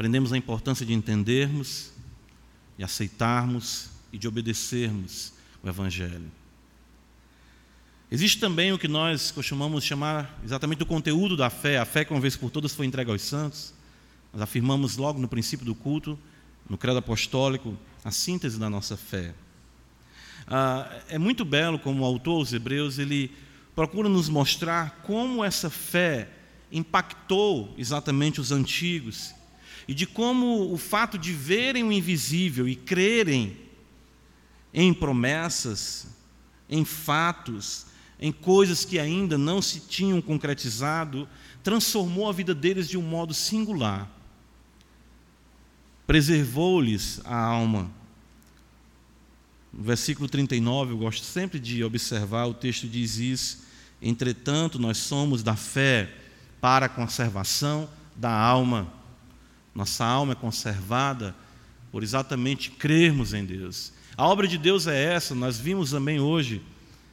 aprendemos a importância de entendermos e aceitarmos e de obedecermos o Evangelho. Existe também o que nós costumamos chamar exatamente o conteúdo da fé, a fé que uma vez por todas foi entregue aos santos. Nós afirmamos logo no princípio do culto, no credo apostólico, a síntese da nossa fé. Ah, é muito belo como o autor aos Hebreus ele procura nos mostrar como essa fé impactou exatamente os antigos e de como o fato de verem o invisível e crerem em promessas, em fatos, em coisas que ainda não se tinham concretizado, transformou a vida deles de um modo singular. Preservou-lhes a alma. No versículo 39, eu gosto sempre de observar, o texto diz isso: Entretanto, nós somos da fé para a conservação da alma. Nossa alma é conservada por exatamente crermos em Deus. A obra de Deus é essa, nós vimos também hoje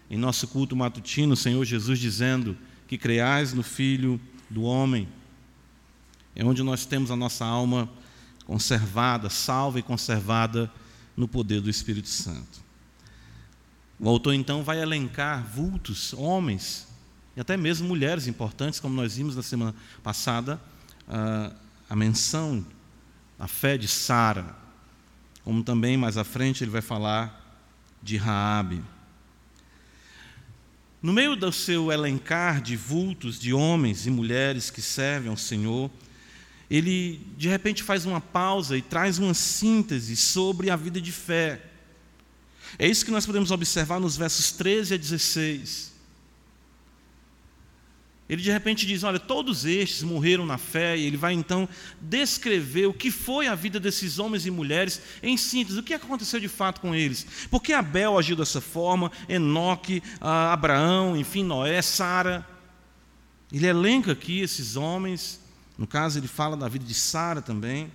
em nosso culto matutino, o Senhor Jesus dizendo que creais no Filho do homem. É onde nós temos a nossa alma conservada, salva e conservada no poder do Espírito Santo. O autor então vai elencar vultos, homens e até mesmo mulheres importantes, como nós vimos na semana passada, a, a menção, a fé de Sara, como também mais à frente ele vai falar de Raabe. No meio do seu elencar de vultos de homens e mulheres que servem ao Senhor, ele de repente faz uma pausa e traz uma síntese sobre a vida de fé. É isso que nós podemos observar nos versos 13 a 16. Ele de repente diz: Olha, todos estes morreram na fé, e ele vai então descrever o que foi a vida desses homens e mulheres em síntese, o que aconteceu de fato com eles. Porque Abel agiu dessa forma, Enoque, Abraão, enfim, Noé, Sara. Ele elenca aqui esses homens, no caso, ele fala da vida de Sara também,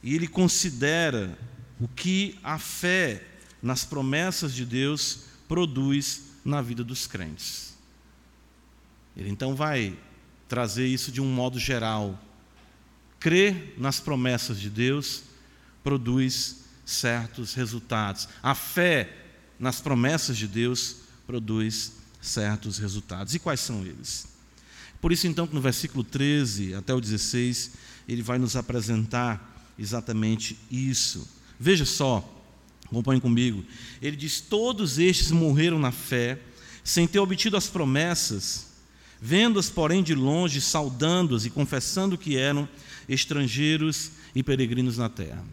e ele considera o que a fé nas promessas de Deus produz na vida dos crentes. Ele então vai trazer isso de um modo geral. Crer nas promessas de Deus produz certos resultados. A fé nas promessas de Deus produz certos resultados. E quais são eles? Por isso, então, que no versículo 13 até o 16, ele vai nos apresentar exatamente isso. Veja só, acompanhe comigo. Ele diz: Todos estes morreram na fé, sem ter obtido as promessas Vendo-as, porém, de longe, saudando-as e confessando que eram estrangeiros e peregrinos na terra.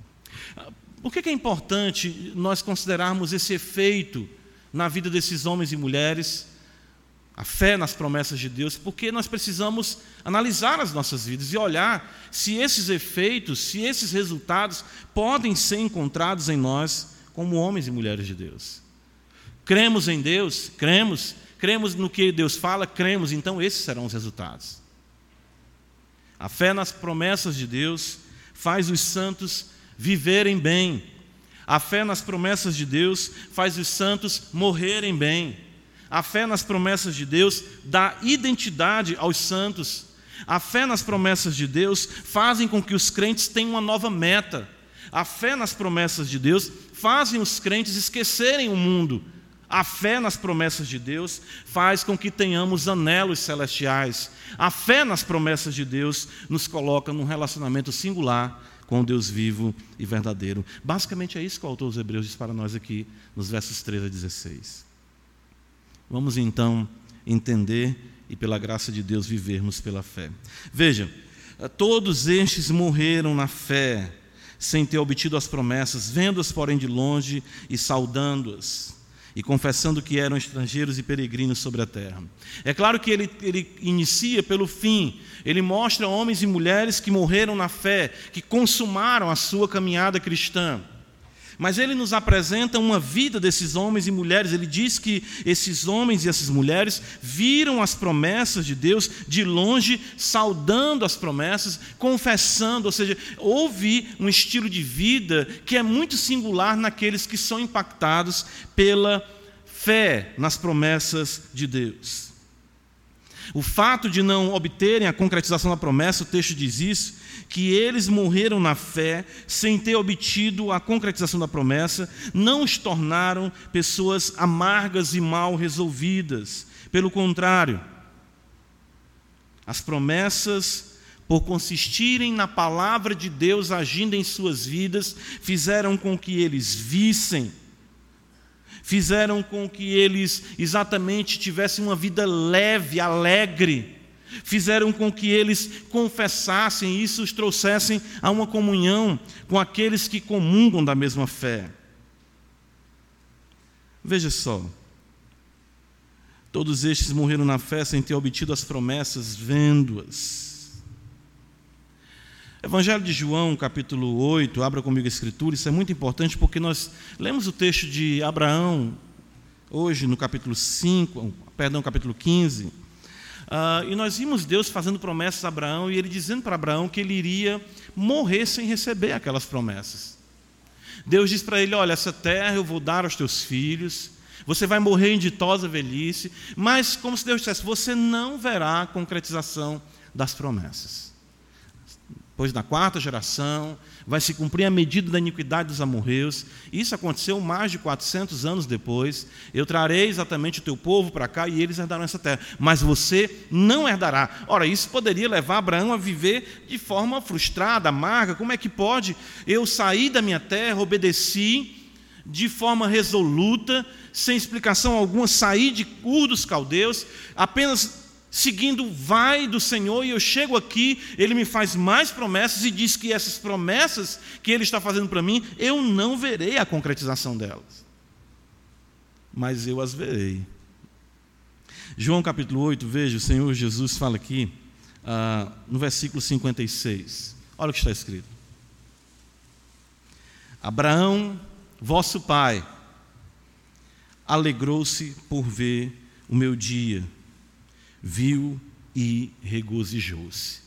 Por que é importante nós considerarmos esse efeito na vida desses homens e mulheres, a fé nas promessas de Deus? Porque nós precisamos analisar as nossas vidas e olhar se esses efeitos, se esses resultados podem ser encontrados em nós como homens e mulheres de Deus. Cremos em Deus, cremos cremos no que Deus fala, cremos, então esses serão os resultados. A fé nas promessas de Deus faz os santos viverem bem. A fé nas promessas de Deus faz os santos morrerem bem. A fé nas promessas de Deus dá identidade aos santos. A fé nas promessas de Deus fazem com que os crentes tenham uma nova meta. A fé nas promessas de Deus fazem os crentes esquecerem o mundo a fé nas promessas de Deus faz com que tenhamos anelos celestiais. A fé nas promessas de Deus nos coloca num relacionamento singular com Deus vivo e verdadeiro. Basicamente é isso que o autor dos Hebreus diz para nós aqui, nos versos 13 a 16. Vamos então entender e, pela graça de Deus, vivermos pela fé. Veja, todos estes morreram na fé, sem ter obtido as promessas, vendo-as, porém, de longe e saudando-as e confessando que eram estrangeiros e peregrinos sobre a terra. É claro que ele, ele inicia pelo fim, ele mostra homens e mulheres que morreram na fé, que consumaram a sua caminhada cristã. Mas ele nos apresenta uma vida desses homens e mulheres. Ele diz que esses homens e essas mulheres viram as promessas de Deus de longe, saudando as promessas, confessando, ou seja, houve um estilo de vida que é muito singular naqueles que são impactados pela fé nas promessas de Deus. O fato de não obterem a concretização da promessa, o texto diz isso, que eles morreram na fé sem ter obtido a concretização da promessa, não os tornaram pessoas amargas e mal resolvidas. Pelo contrário, as promessas, por consistirem na palavra de Deus agindo em suas vidas, fizeram com que eles vissem fizeram com que eles exatamente tivessem uma vida leve, alegre, fizeram com que eles confessassem e isso os trouxessem a uma comunhão com aqueles que comungam da mesma fé. Veja só, todos estes morreram na fé sem ter obtido as promessas, vendo-as. Evangelho de João, capítulo 8, abra comigo a escritura, isso é muito importante porque nós lemos o texto de Abraão hoje no capítulo 5, perdão, capítulo 15, uh, e nós vimos Deus fazendo promessas a Abraão e ele dizendo para Abraão que ele iria morrer sem receber aquelas promessas. Deus diz para ele: Olha, essa terra eu vou dar aos teus filhos, você vai morrer em ditosa velhice, mas, como se Deus dissesse, você não verá a concretização das promessas pois na quarta geração vai se cumprir a medida da iniquidade dos amorreus. Isso aconteceu mais de 400 anos depois. Eu trarei exatamente o teu povo para cá e eles herdarão essa terra, mas você não herdará. Ora, isso poderia levar Abraão a viver de forma frustrada, amarga. Como é que pode? Eu saí da minha terra, obedeci de forma resoluta, sem explicação alguma, saí de Ur dos caldeus, apenas seguindo vai do Senhor e eu chego aqui, ele me faz mais promessas e diz que essas promessas que ele está fazendo para mim, eu não verei a concretização delas. Mas eu as verei. João capítulo 8, veja, o Senhor Jesus fala aqui, ah, no versículo 56. Olha o que está escrito. Abraão, vosso pai, alegrou-se por ver o meu dia viu e regozijou-se.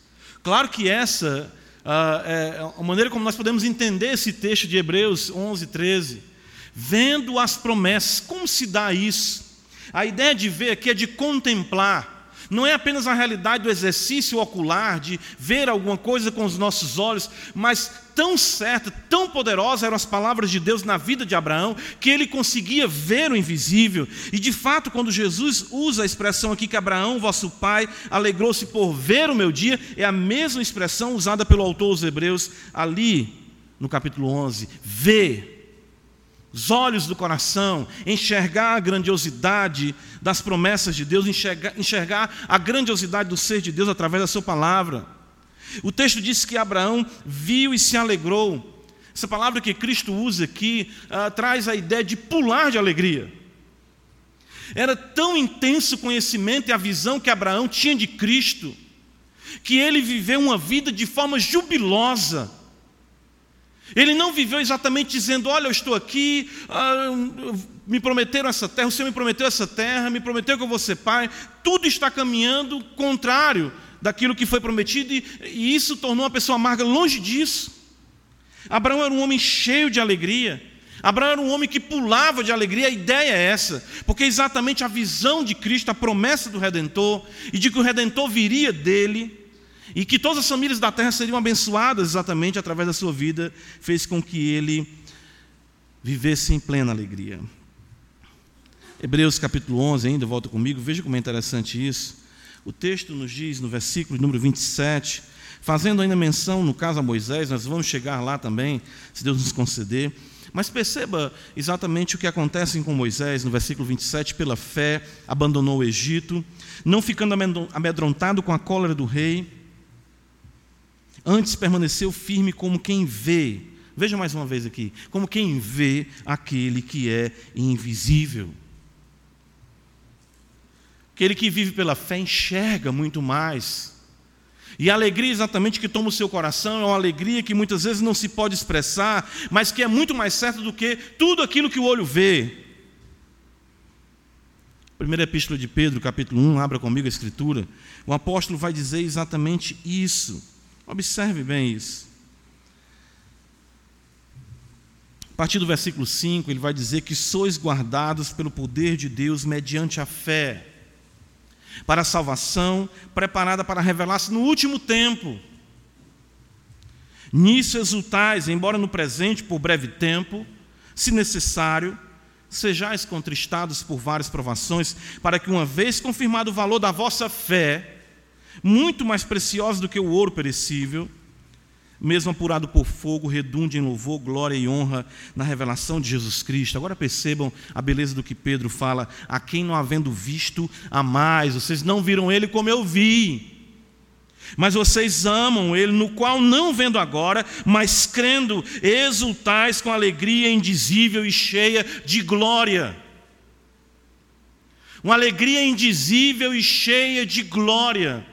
Claro que essa uh, é a maneira como nós podemos entender esse texto de Hebreus 11, 13. Vendo as promessas, como se dá isso? A ideia de ver aqui é de contemplar não é apenas a realidade do exercício ocular, de ver alguma coisa com os nossos olhos, mas tão certa, tão poderosa eram as palavras de Deus na vida de Abraão, que ele conseguia ver o invisível. E de fato, quando Jesus usa a expressão aqui que Abraão, vosso pai, alegrou-se por ver o meu dia, é a mesma expressão usada pelo autor dos Hebreus ali no capítulo 11: ver os olhos do coração, enxergar a grandiosidade das promessas de Deus, enxergar, enxergar, a grandiosidade do ser de Deus através da Sua palavra. O texto diz que Abraão viu e se alegrou. Essa palavra que Cristo usa aqui uh, traz a ideia de pular de alegria. Era tão intenso o conhecimento e a visão que Abraão tinha de Cristo, que ele viveu uma vida de forma jubilosa ele não viveu exatamente dizendo: Olha, eu estou aqui, ah, me prometeram essa terra, o Senhor me prometeu essa terra, me prometeu que eu vou ser pai. Tudo está caminhando contrário daquilo que foi prometido, e, e isso tornou a pessoa amarga longe disso. Abraão era um homem cheio de alegria. Abraão era um homem que pulava de alegria, a ideia é essa, porque exatamente a visão de Cristo, a promessa do Redentor, e de que o Redentor viria dele, e que todas as famílias da terra seriam abençoadas exatamente através da sua vida, fez com que ele vivesse em plena alegria. Hebreus capítulo 11, ainda volta comigo, veja como é interessante isso. O texto nos diz, no versículo número 27, fazendo ainda menção, no caso a Moisés, nós vamos chegar lá também, se Deus nos conceder. Mas perceba exatamente o que acontece com Moisés, no versículo 27, pela fé, abandonou o Egito, não ficando amedrontado com a cólera do rei, Antes permaneceu firme como quem vê. Veja mais uma vez aqui. Como quem vê aquele que é invisível. Aquele que vive pela fé enxerga muito mais. E a alegria exatamente que toma o seu coração é uma alegria que muitas vezes não se pode expressar, mas que é muito mais certa do que tudo aquilo que o olho vê. Primeira Epístola de Pedro, capítulo 1, abra comigo a escritura. O apóstolo vai dizer exatamente isso. Observe bem isso. A partir do versículo 5, ele vai dizer que sois guardados pelo poder de Deus mediante a fé. para a salvação, preparada para revelar-se no último tempo. Nisso exultais, embora no presente, por breve tempo, se necessário, sejais contristados por várias provações, para que, uma vez confirmado o valor da vossa fé, muito mais preciosa do que o ouro perecível, mesmo apurado por fogo, redunde em louvor, glória e honra na revelação de Jesus Cristo. Agora percebam a beleza do que Pedro fala: a quem não havendo visto, a mais, vocês não viram ele como eu vi. Mas vocês amam ele, no qual não vendo agora, mas crendo, exultais com alegria indizível e cheia de glória. Uma alegria indizível e cheia de glória.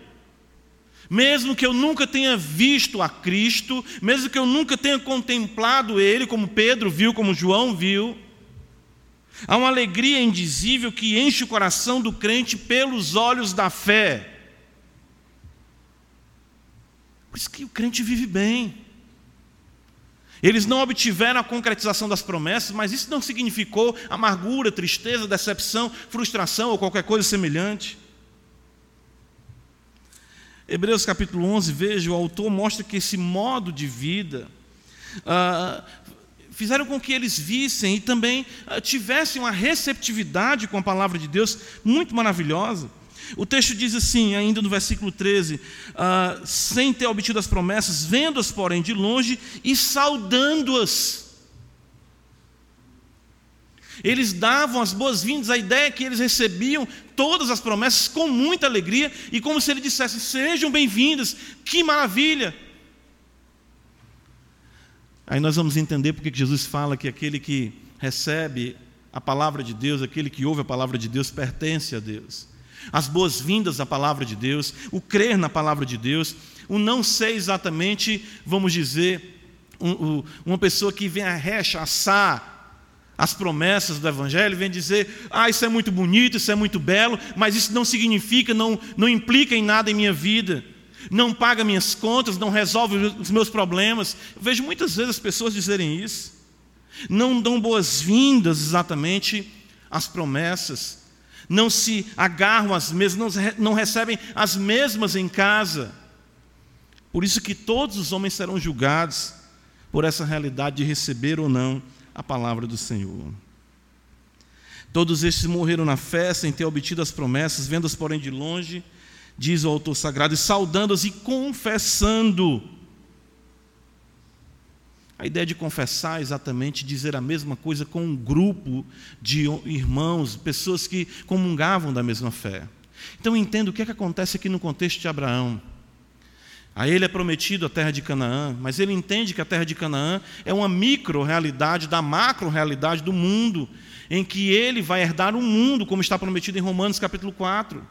Mesmo que eu nunca tenha visto a Cristo, mesmo que eu nunca tenha contemplado Ele, como Pedro viu, como João viu, há uma alegria indizível que enche o coração do crente pelos olhos da fé. Por isso que o crente vive bem. Eles não obtiveram a concretização das promessas, mas isso não significou amargura, tristeza, decepção, frustração ou qualquer coisa semelhante. Hebreus capítulo 11, veja, o autor mostra que esse modo de vida ah, fizeram com que eles vissem e também ah, tivessem uma receptividade com a palavra de Deus muito maravilhosa. O texto diz assim, ainda no versículo 13: ah, sem ter obtido as promessas, vendo-as, porém, de longe e saudando-as. Eles davam as boas-vindas, a ideia é que eles recebiam todas as promessas com muita alegria e como se ele dissesse: sejam bem-vindas, que maravilha. Aí nós vamos entender porque Jesus fala que aquele que recebe a palavra de Deus, aquele que ouve a palavra de Deus, pertence a Deus. As boas-vindas à palavra de Deus, o crer na palavra de Deus, o não ser exatamente, vamos dizer, um, um, uma pessoa que vem a rechaçar as promessas do Evangelho, vem dizer: ah, isso é muito bonito, isso é muito belo, mas isso não significa, não, não implica em nada em minha vida, não paga minhas contas, não resolve os meus problemas. Eu vejo muitas vezes as pessoas dizerem isso, não dão boas-vindas exatamente às promessas, não se agarram às mesmas, não, não recebem as mesmas em casa. Por isso que todos os homens serão julgados por essa realidade de receber ou não a palavra do Senhor. Todos estes morreram na fé, sem ter obtido as promessas, vendo-as, porém, de longe, diz o autor sagrado, e saudando-as e confessando. A ideia de confessar é exatamente dizer a mesma coisa com um grupo de irmãos, pessoas que comungavam da mesma fé. Então entenda o que é que acontece aqui no contexto de Abraão. A ele é prometido a terra de Canaã, mas ele entende que a terra de Canaã é uma micro-realidade da macro-realidade do mundo, em que ele vai herdar o mundo, como está prometido em Romanos capítulo 4.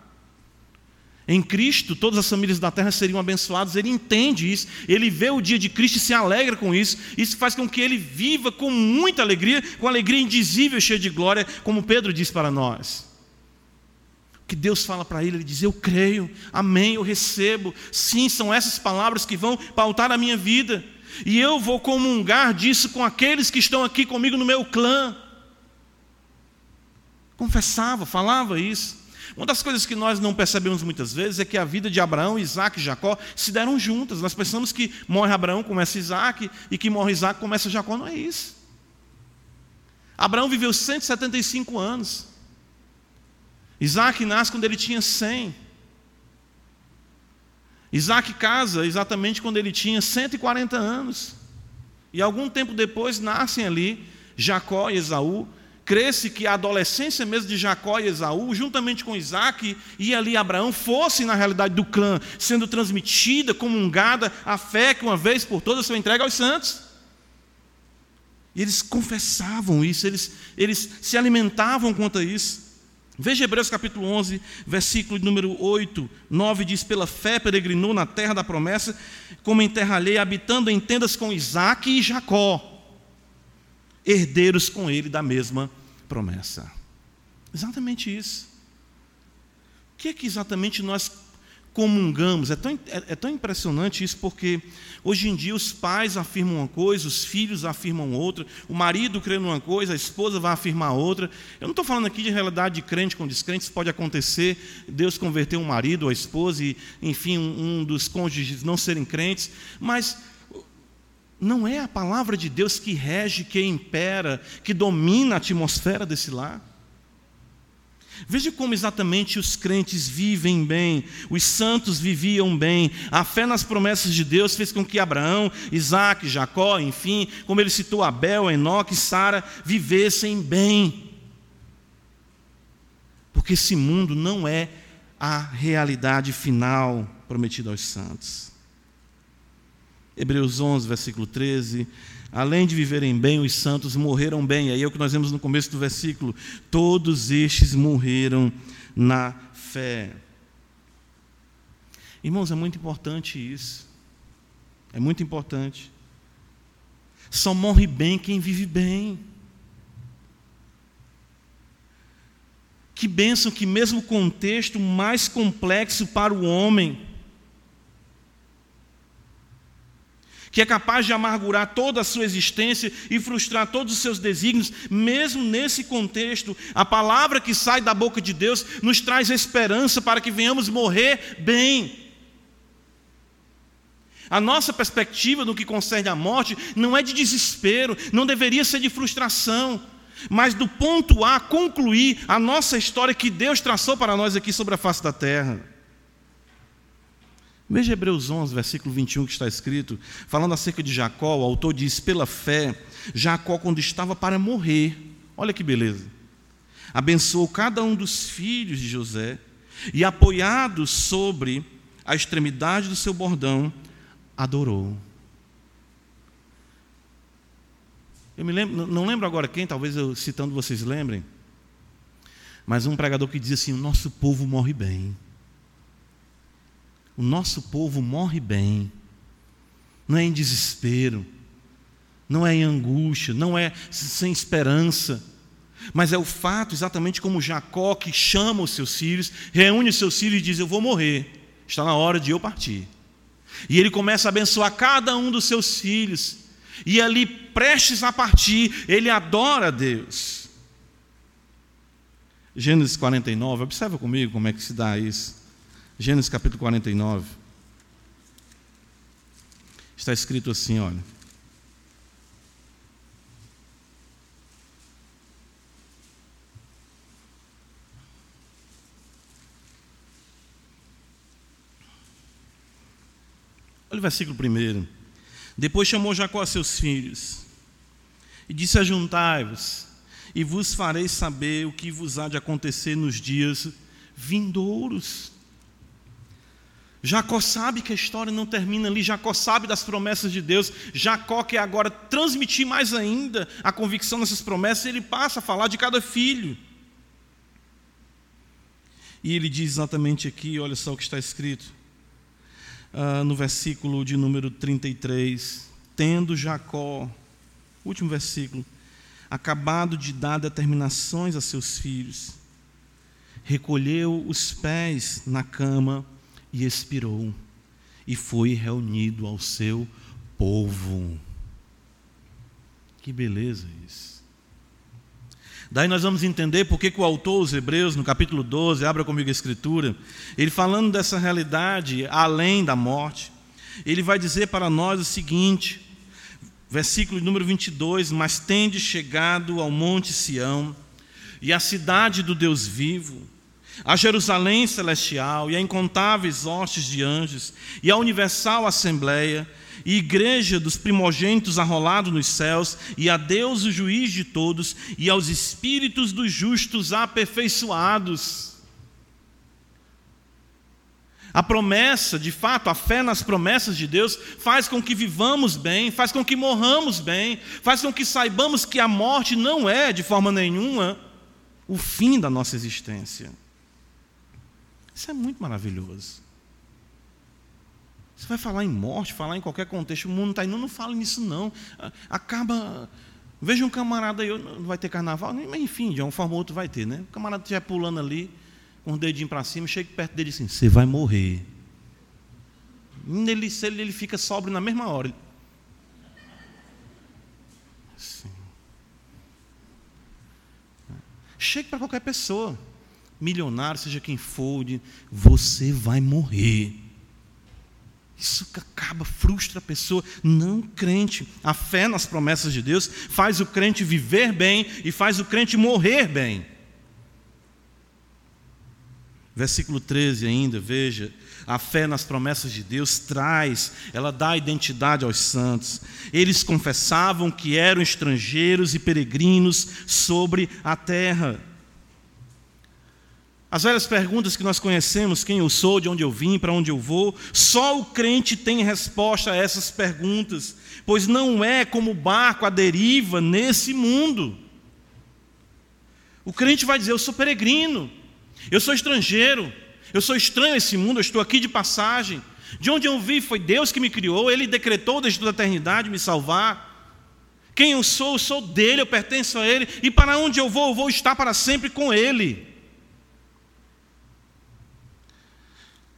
Em Cristo, todas as famílias da terra seriam abençoadas, ele entende isso, ele vê o dia de Cristo e se alegra com isso, isso faz com que ele viva com muita alegria, com alegria indizível, cheia de glória, como Pedro diz para nós que Deus fala para ele, ele diz: Eu creio, amém, eu recebo. Sim, são essas palavras que vão pautar a minha vida. E eu vou comungar disso com aqueles que estão aqui comigo no meu clã. Confessava, falava isso. Uma das coisas que nós não percebemos muitas vezes é que a vida de Abraão, Isaac e Jacó se deram juntas. Nós pensamos que morre Abraão, começa Isaac, e que morre Isaac, começa Jacó. Não é isso. Abraão viveu 175 anos. Isaac nasce quando ele tinha 100. Isaac casa exatamente quando ele tinha 140 anos. E algum tempo depois nascem ali Jacó e Esaú. Cresce que a adolescência mesmo de Jacó e Esaú, juntamente com Isaac e ali Abraão, fosse na realidade do clã, sendo transmitida, comungada a fé que uma vez por todas foi entregue aos santos. E eles confessavam isso, eles, eles se alimentavam quanto a isso. Veja Hebreus capítulo 11, versículo número 8, 9 diz: Pela fé peregrinou na terra da promessa, como em terra alheia, habitando em tendas com Isaac e Jacó, herdeiros com ele da mesma promessa. Exatamente isso. O que é que exatamente nós comungamos. É tão, é, é tão impressionante isso, porque hoje em dia os pais afirmam uma coisa, os filhos afirmam outra, o marido crê numa coisa, a esposa vai afirmar outra. Eu não estou falando aqui de realidade de crente com descrente, isso pode acontecer, Deus converter um marido ou a esposa, e, enfim, um, um dos cônjuges não serem crentes, mas não é a palavra de Deus que rege, que impera, que domina a atmosfera desse lar. Veja como exatamente os crentes vivem bem, os santos viviam bem. A fé nas promessas de Deus fez com que Abraão, Isaac, Jacó, enfim, como ele citou Abel, Enoque Sara, vivessem bem. Porque esse mundo não é a realidade final prometida aos santos. Hebreus 11, versículo 13 Além de viverem bem, os santos morreram bem. Aí é o que nós vemos no começo do versículo. Todos estes morreram na fé. Irmãos, é muito importante isso. É muito importante. Só morre bem quem vive bem. Que bênção que, mesmo o contexto mais complexo para o homem, que é capaz de amargurar toda a sua existência e frustrar todos os seus desígnios, mesmo nesse contexto, a palavra que sai da boca de Deus nos traz esperança para que venhamos morrer bem. A nossa perspectiva no que concerne à morte não é de desespero, não deveria ser de frustração, mas do ponto A concluir a nossa história que Deus traçou para nós aqui sobre a face da terra. Veja Hebreus 11, versículo 21 que está escrito, falando acerca de Jacó, o autor diz: pela fé, Jacó, quando estava para morrer, olha que beleza, abençoou cada um dos filhos de José e, apoiado sobre a extremidade do seu bordão, adorou. Eu me lembro, não lembro agora quem, talvez eu citando vocês lembrem, mas um pregador que dizia assim: o nosso povo morre bem o nosso povo morre bem, não é em desespero, não é em angústia, não é sem esperança, mas é o fato, exatamente como Jacó, que chama os seus filhos, reúne os seus filhos e diz: Eu vou morrer, está na hora de eu partir. E ele começa a abençoar cada um dos seus filhos, e ali, prestes a partir, ele adora a Deus. Gênesis 49, observa comigo como é que se dá isso. Gênesis capítulo 49. Está escrito assim, olha. Olha o versículo primeiro. Depois chamou Jacó a seus filhos e disse: Ajuntai-vos, e vos farei saber o que vos há de acontecer nos dias vindouros. Jacó sabe que a história não termina ali, Jacó sabe das promessas de Deus, Jacó quer agora transmitir mais ainda a convicção dessas promessas, ele passa a falar de cada filho. E ele diz exatamente aqui, olha só o que está escrito, uh, no versículo de número 33, tendo Jacó, último versículo, acabado de dar determinações a seus filhos, recolheu os pés na cama, e expirou, e foi reunido ao seu povo. Que beleza isso. Daí nós vamos entender por que o autor, os Hebreus, no capítulo 12, abra comigo a escritura, ele falando dessa realidade além da morte, ele vai dizer para nós o seguinte, versículo número 22: Mas tende chegado ao monte Sião, e à cidade do Deus vivo, a Jerusalém celestial e a incontáveis hostes de anjos e a universal assembleia e igreja dos primogênitos arrolados nos céus e a Deus o juiz de todos e aos espíritos dos justos aperfeiçoados. A promessa, de fato, a fé nas promessas de Deus faz com que vivamos bem, faz com que morramos bem, faz com que saibamos que a morte não é, de forma nenhuma, o fim da nossa existência. Isso é muito maravilhoso. Você vai falar em morte, falar em qualquer contexto, o mundo está indo, não, fala nisso não. Acaba. Veja um camarada aí, não vai ter carnaval, mas enfim, de uma forma ou outra vai ter, né? O camarada estiver pulando ali, com o dedinho para cima, chega perto dele assim, você vai morrer. Ele, ele, ele fica sóbrio na mesma hora. Sim. Chegue para qualquer pessoa, milionário, seja quem for, você vai morrer. Isso acaba, frustra a pessoa. Não crente. A fé nas promessas de Deus faz o crente viver bem e faz o crente morrer bem. Versículo 13 ainda, veja. A fé nas promessas de Deus traz, ela dá identidade aos santos. Eles confessavam que eram estrangeiros e peregrinos sobre a terra. As velhas perguntas que nós conhecemos, quem eu sou, de onde eu vim, para onde eu vou, só o crente tem resposta a essas perguntas, pois não é como o barco à deriva nesse mundo. O crente vai dizer: Eu sou peregrino, eu sou estrangeiro, eu sou estranho a esse mundo, eu estou aqui de passagem. De onde eu vim foi Deus que me criou, Ele decretou desde toda a eternidade me salvar. Quem eu sou, eu sou dele, eu pertenço a Ele, e para onde eu vou, eu vou estar para sempre com Ele.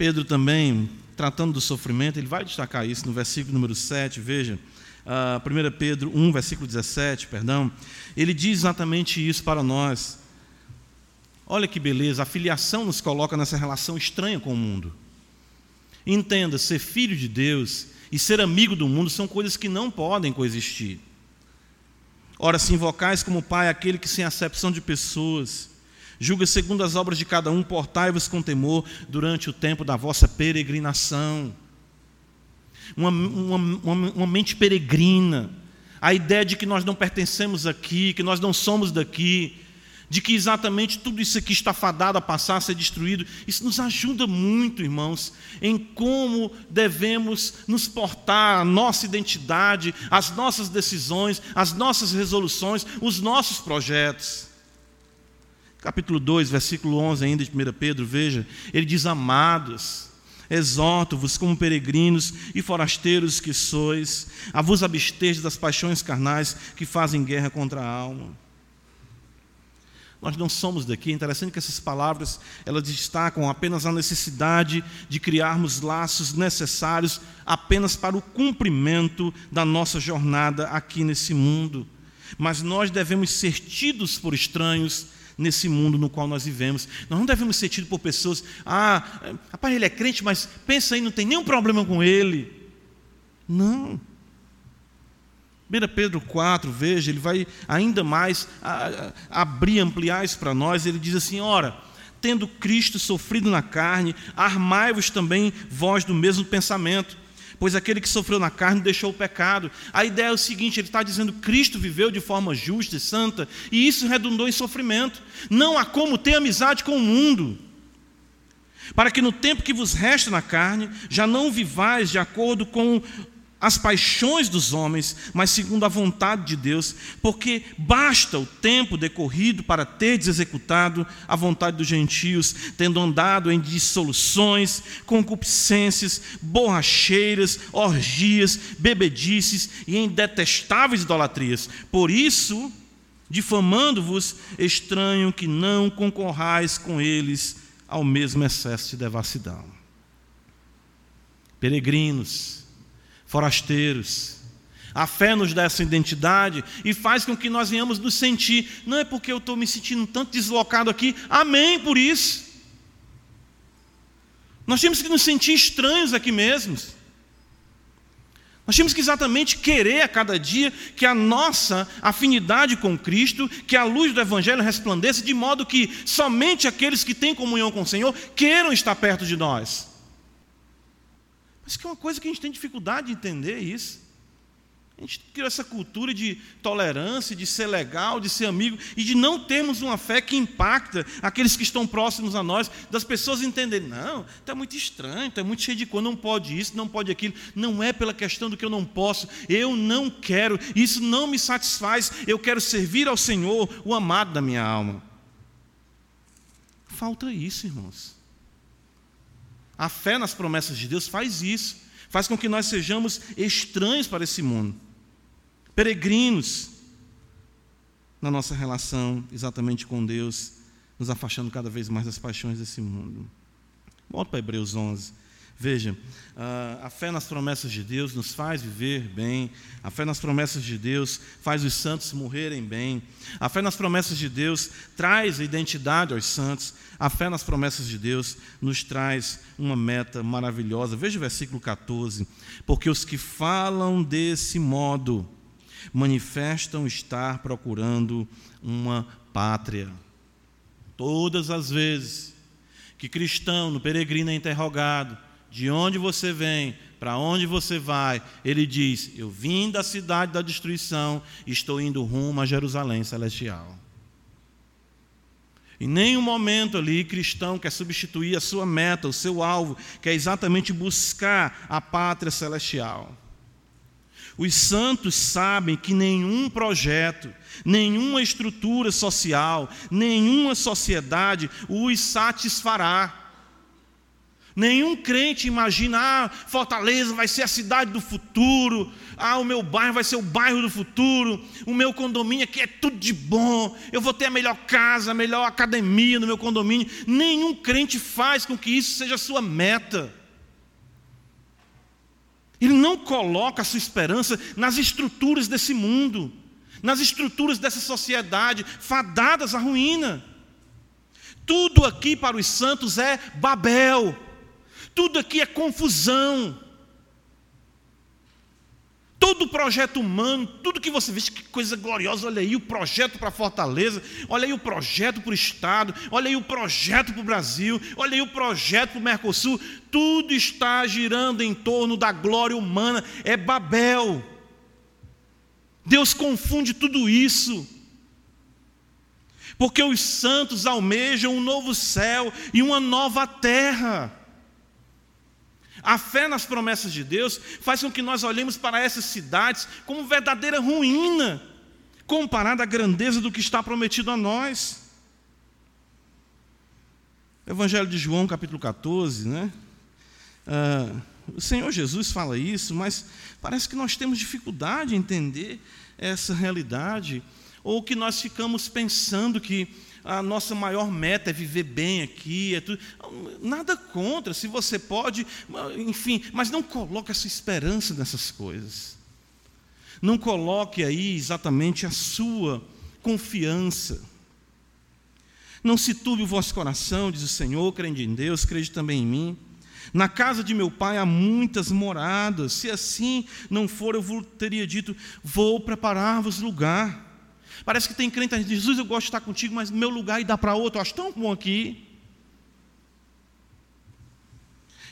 Pedro também, tratando do sofrimento, ele vai destacar isso no versículo número 7, veja, uh, 1 Pedro 1, versículo 17, perdão, ele diz exatamente isso para nós. Olha que beleza, a filiação nos coloca nessa relação estranha com o mundo. Entenda, ser filho de Deus e ser amigo do mundo são coisas que não podem coexistir. Ora, se invocais como Pai aquele que, sem acepção de pessoas, Julga segundo as obras de cada um, portai-vos com temor durante o tempo da vossa peregrinação. Uma, uma, uma, uma, mente peregrina, a ideia de que nós não pertencemos aqui, que nós não somos daqui, de que exatamente tudo isso aqui está fadado a passar, a ser destruído, isso nos ajuda muito, irmãos, em como devemos nos portar, a nossa identidade, as nossas decisões, as nossas resoluções, os nossos projetos capítulo 2, versículo 11 ainda de 1 Pedro, veja, ele diz: Amados, exorto-vos como peregrinos e forasteiros que sois, a vos abster das paixões carnais que fazem guerra contra a alma. Nós não somos daqui. É interessante que essas palavras elas destacam apenas a necessidade de criarmos laços necessários apenas para o cumprimento da nossa jornada aqui nesse mundo. Mas nós devemos ser tidos por estranhos nesse mundo no qual nós vivemos. Nós não devemos ser tidos por pessoas, ah, rapaz, ele é crente, mas pensa aí, não tem nenhum problema com ele. Não. 1 Pedro 4, veja, ele vai ainda mais abrir, ampliar isso para nós. Ele diz assim: ora, tendo Cristo sofrido na carne, armai-vos também vós do mesmo pensamento pois aquele que sofreu na carne deixou o pecado. A ideia é o seguinte: ele está dizendo Cristo viveu de forma justa e santa, e isso redundou em sofrimento. Não há como ter amizade com o mundo. Para que no tempo que vos resta na carne, já não vivais de acordo com as paixões dos homens, mas segundo a vontade de Deus, porque basta o tempo decorrido para teres executado a vontade dos gentios, tendo andado em dissoluções, concupiscências, borracheiras, orgias, bebedices e em detestáveis idolatrias. Por isso, difamando-vos, estranho que não concorrais com eles ao mesmo excesso de devassidão. Peregrinos, forasteiros. A fé nos dá essa identidade e faz com que nós venhamos nos sentir. Não é porque eu estou me sentindo tanto deslocado aqui, amém por isso. Nós temos que nos sentir estranhos aqui mesmos. Nós temos que exatamente querer a cada dia que a nossa afinidade com Cristo, que a luz do Evangelho resplandeça, de modo que somente aqueles que têm comunhão com o Senhor queiram estar perto de nós. Isso que é uma coisa que a gente tem dificuldade de entender isso. A gente criou essa cultura de tolerância, de ser legal, de ser amigo e de não termos uma fé que impacta aqueles que estão próximos a nós, das pessoas entenderem, não, está muito estranho, está muito cheio de coisa, não pode isso, não pode aquilo. Não é pela questão do que eu não posso, eu não quero, isso não me satisfaz, eu quero servir ao Senhor, o amado da minha alma. Falta isso, irmãos. A fé nas promessas de Deus faz isso, faz com que nós sejamos estranhos para esse mundo, peregrinos na nossa relação exatamente com Deus, nos afastando cada vez mais das paixões desse mundo. Volta para Hebreus 11, Veja, a fé nas promessas de Deus nos faz viver bem, a fé nas promessas de Deus faz os santos morrerem bem, a fé nas promessas de Deus traz a identidade aos santos, a fé nas promessas de Deus nos traz uma meta maravilhosa. Veja o versículo 14: Porque os que falam desse modo manifestam estar procurando uma pátria. Todas as vezes que cristão no peregrino é interrogado, de onde você vem, para onde você vai, ele diz: Eu vim da cidade da destruição, estou indo rumo a Jerusalém celestial. Em nenhum momento ali cristão quer substituir a sua meta, o seu alvo, que é exatamente buscar a pátria celestial. Os santos sabem que nenhum projeto, nenhuma estrutura social, nenhuma sociedade os satisfará. Nenhum crente imagina, ah, Fortaleza vai ser a cidade do futuro, ah, o meu bairro vai ser o bairro do futuro, o meu condomínio aqui é tudo de bom, eu vou ter a melhor casa, a melhor academia no meu condomínio. Nenhum crente faz com que isso seja a sua meta. Ele não coloca a sua esperança nas estruturas desse mundo, nas estruturas dessa sociedade, fadadas à ruína. Tudo aqui para os santos é Babel. Tudo aqui é confusão. Todo projeto humano, tudo que você vê, que coisa gloriosa, olha aí o projeto para Fortaleza, olha aí o projeto para o Estado, olha aí o projeto para o Brasil, olha aí o projeto para o Mercosul, tudo está girando em torno da glória humana, é Babel. Deus confunde tudo isso, porque os santos almejam um novo céu e uma nova terra. A fé nas promessas de Deus faz com que nós olhemos para essas cidades como verdadeira ruína, comparada à grandeza do que está prometido a nós. Evangelho de João, capítulo 14, né? Ah, o Senhor Jesus fala isso, mas parece que nós temos dificuldade em entender essa realidade, ou que nós ficamos pensando que a nossa maior meta é viver bem aqui, é tudo. nada contra, se você pode, enfim, mas não coloque essa esperança nessas coisas. Não coloque aí exatamente a sua confiança. Não se turbe o vosso coração, diz o Senhor, crendo em Deus, crede também em mim. Na casa de meu pai há muitas moradas, se assim não for, eu teria dito: vou preparar-vos lugar. Parece que tem crente Jesus, eu gosto de estar contigo, mas meu lugar e dá para outro, eu acho tão bom aqui.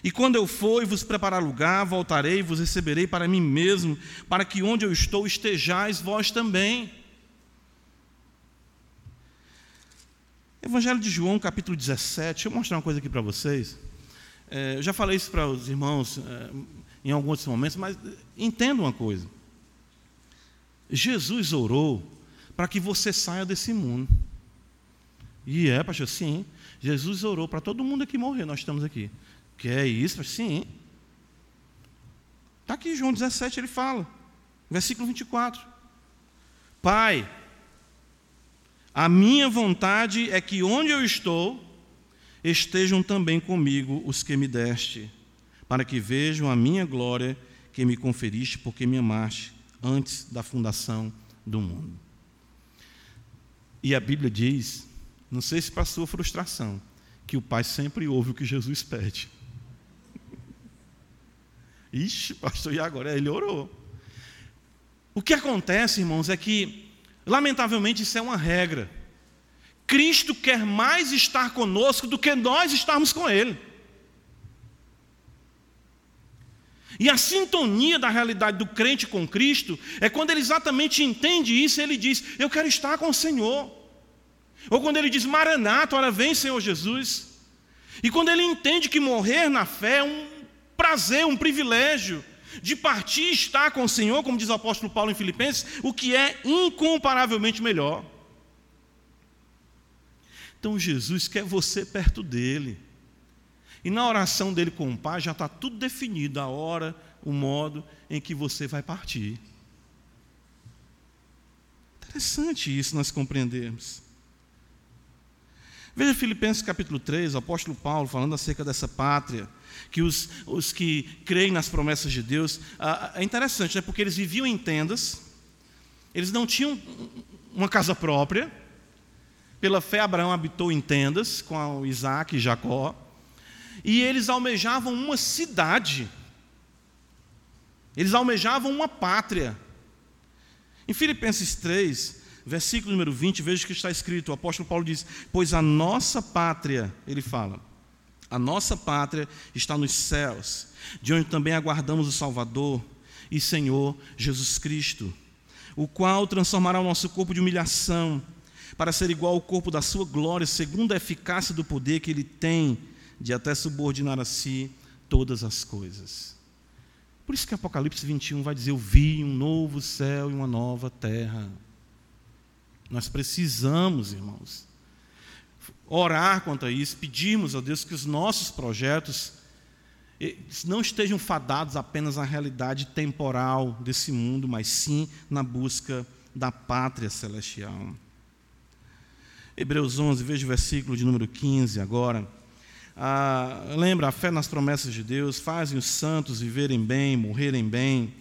E quando eu for e vos preparar lugar, voltarei e vos receberei para mim mesmo, para que onde eu estou estejais vós também. Evangelho de João, capítulo 17. Deixa eu mostrar uma coisa aqui para vocês. É, eu já falei isso para os irmãos é, em alguns momentos, mas entenda uma coisa. Jesus orou para que você saia desse mundo. E é, pastor, sim. Jesus orou para todo mundo aqui morrer, nós estamos aqui. Que é isso? Sim. Está aqui, João 17, ele fala, versículo 24: Pai, a minha vontade é que onde eu estou, estejam também comigo os que me deste, para que vejam a minha glória que me conferiste, porque me amaste antes da fundação do mundo. E a Bíblia diz, não sei se para sua frustração, que o Pai sempre ouve o que Jesus pede. Ixi, pastor, e agora? Ele orou. O que acontece, irmãos, é que, lamentavelmente, isso é uma regra. Cristo quer mais estar conosco do que nós estarmos com Ele. E a sintonia da realidade do crente com Cristo é quando ele exatamente entende isso, ele diz: Eu quero estar com o Senhor. Ou quando ele diz: Maranata, ora vem, Senhor Jesus. E quando ele entende que morrer na fé é um prazer, um privilégio de partir e estar com o Senhor, como diz o apóstolo Paulo em Filipenses, o que é incomparavelmente melhor. Então Jesus quer você perto dele. E na oração dele com o Pai já está tudo definido, a hora, o modo em que você vai partir. Interessante isso nós compreendermos. Veja Filipenses capítulo 3, o apóstolo Paulo falando acerca dessa pátria, que os, os que creem nas promessas de Deus, ah, é interessante, né? porque eles viviam em tendas, eles não tinham uma casa própria, pela fé Abraão habitou em tendas com Isaac e Jacó, e eles almejavam uma cidade, eles almejavam uma pátria. Em Filipenses 3, versículo número 20, veja que está escrito: o apóstolo Paulo diz: Pois a nossa pátria, ele fala, a nossa pátria está nos céus, de onde também aguardamos o Salvador e Senhor Jesus Cristo, o qual transformará o nosso corpo de humilhação para ser igual ao corpo da sua glória, segundo a eficácia do poder que ele tem de até subordinar a si todas as coisas. Por isso que Apocalipse 21 vai dizer: Eu vi um novo céu e uma nova terra. Nós precisamos, irmãos, orar quanto a isso, pedirmos a Deus que os nossos projetos não estejam fadados apenas à realidade temporal desse mundo, mas sim na busca da pátria celestial. Hebreus 11, veja o versículo de número 15 agora. Ah, lembra, a fé nas promessas de Deus fazem os santos viverem bem, morrerem bem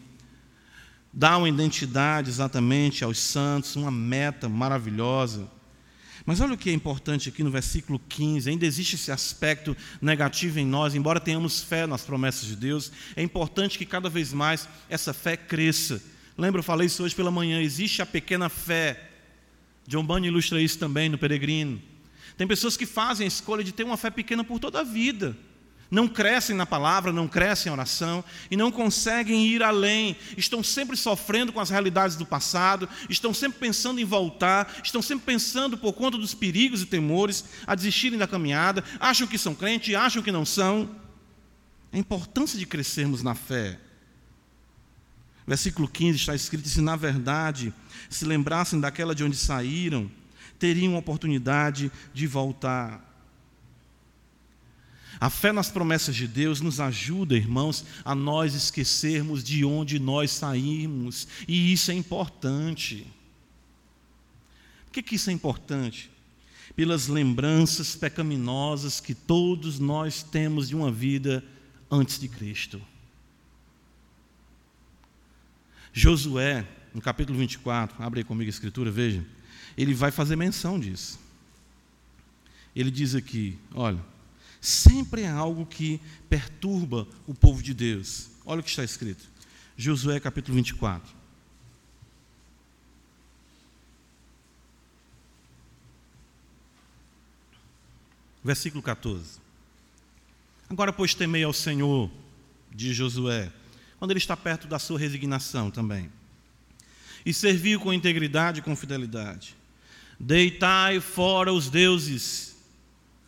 dá uma identidade exatamente aos santos, uma meta maravilhosa. Mas olha o que é importante aqui no versículo 15: ainda existe esse aspecto negativo em nós, embora tenhamos fé nas promessas de Deus, é importante que cada vez mais essa fé cresça. Lembra, eu falei isso hoje pela manhã: existe a pequena fé. John Bunyan ilustra isso também no Peregrino. Tem pessoas que fazem a escolha de ter uma fé pequena por toda a vida não crescem na palavra, não crescem em oração e não conseguem ir além, estão sempre sofrendo com as realidades do passado, estão sempre pensando em voltar, estão sempre pensando por conta dos perigos e temores a desistirem da caminhada, acham que são crentes, acham que não são. A importância de crescermos na fé. Versículo 15 está escrito: se na verdade se lembrassem daquela de onde saíram, teriam a oportunidade de voltar. A fé nas promessas de Deus nos ajuda, irmãos, a nós esquecermos de onde nós saímos, e isso é importante. Por que, que isso é importante? Pelas lembranças pecaminosas que todos nós temos de uma vida antes de Cristo. Josué, no capítulo 24, abre aí comigo a escritura, veja, ele vai fazer menção disso. Ele diz aqui: olha sempre é algo que perturba o povo de Deus. Olha o que está escrito. Josué capítulo 24. Versículo 14. Agora, pois, temei ao Senhor, diz Josué, quando ele está perto da sua resignação também, e serviu com integridade e com fidelidade. Deitai fora os deuses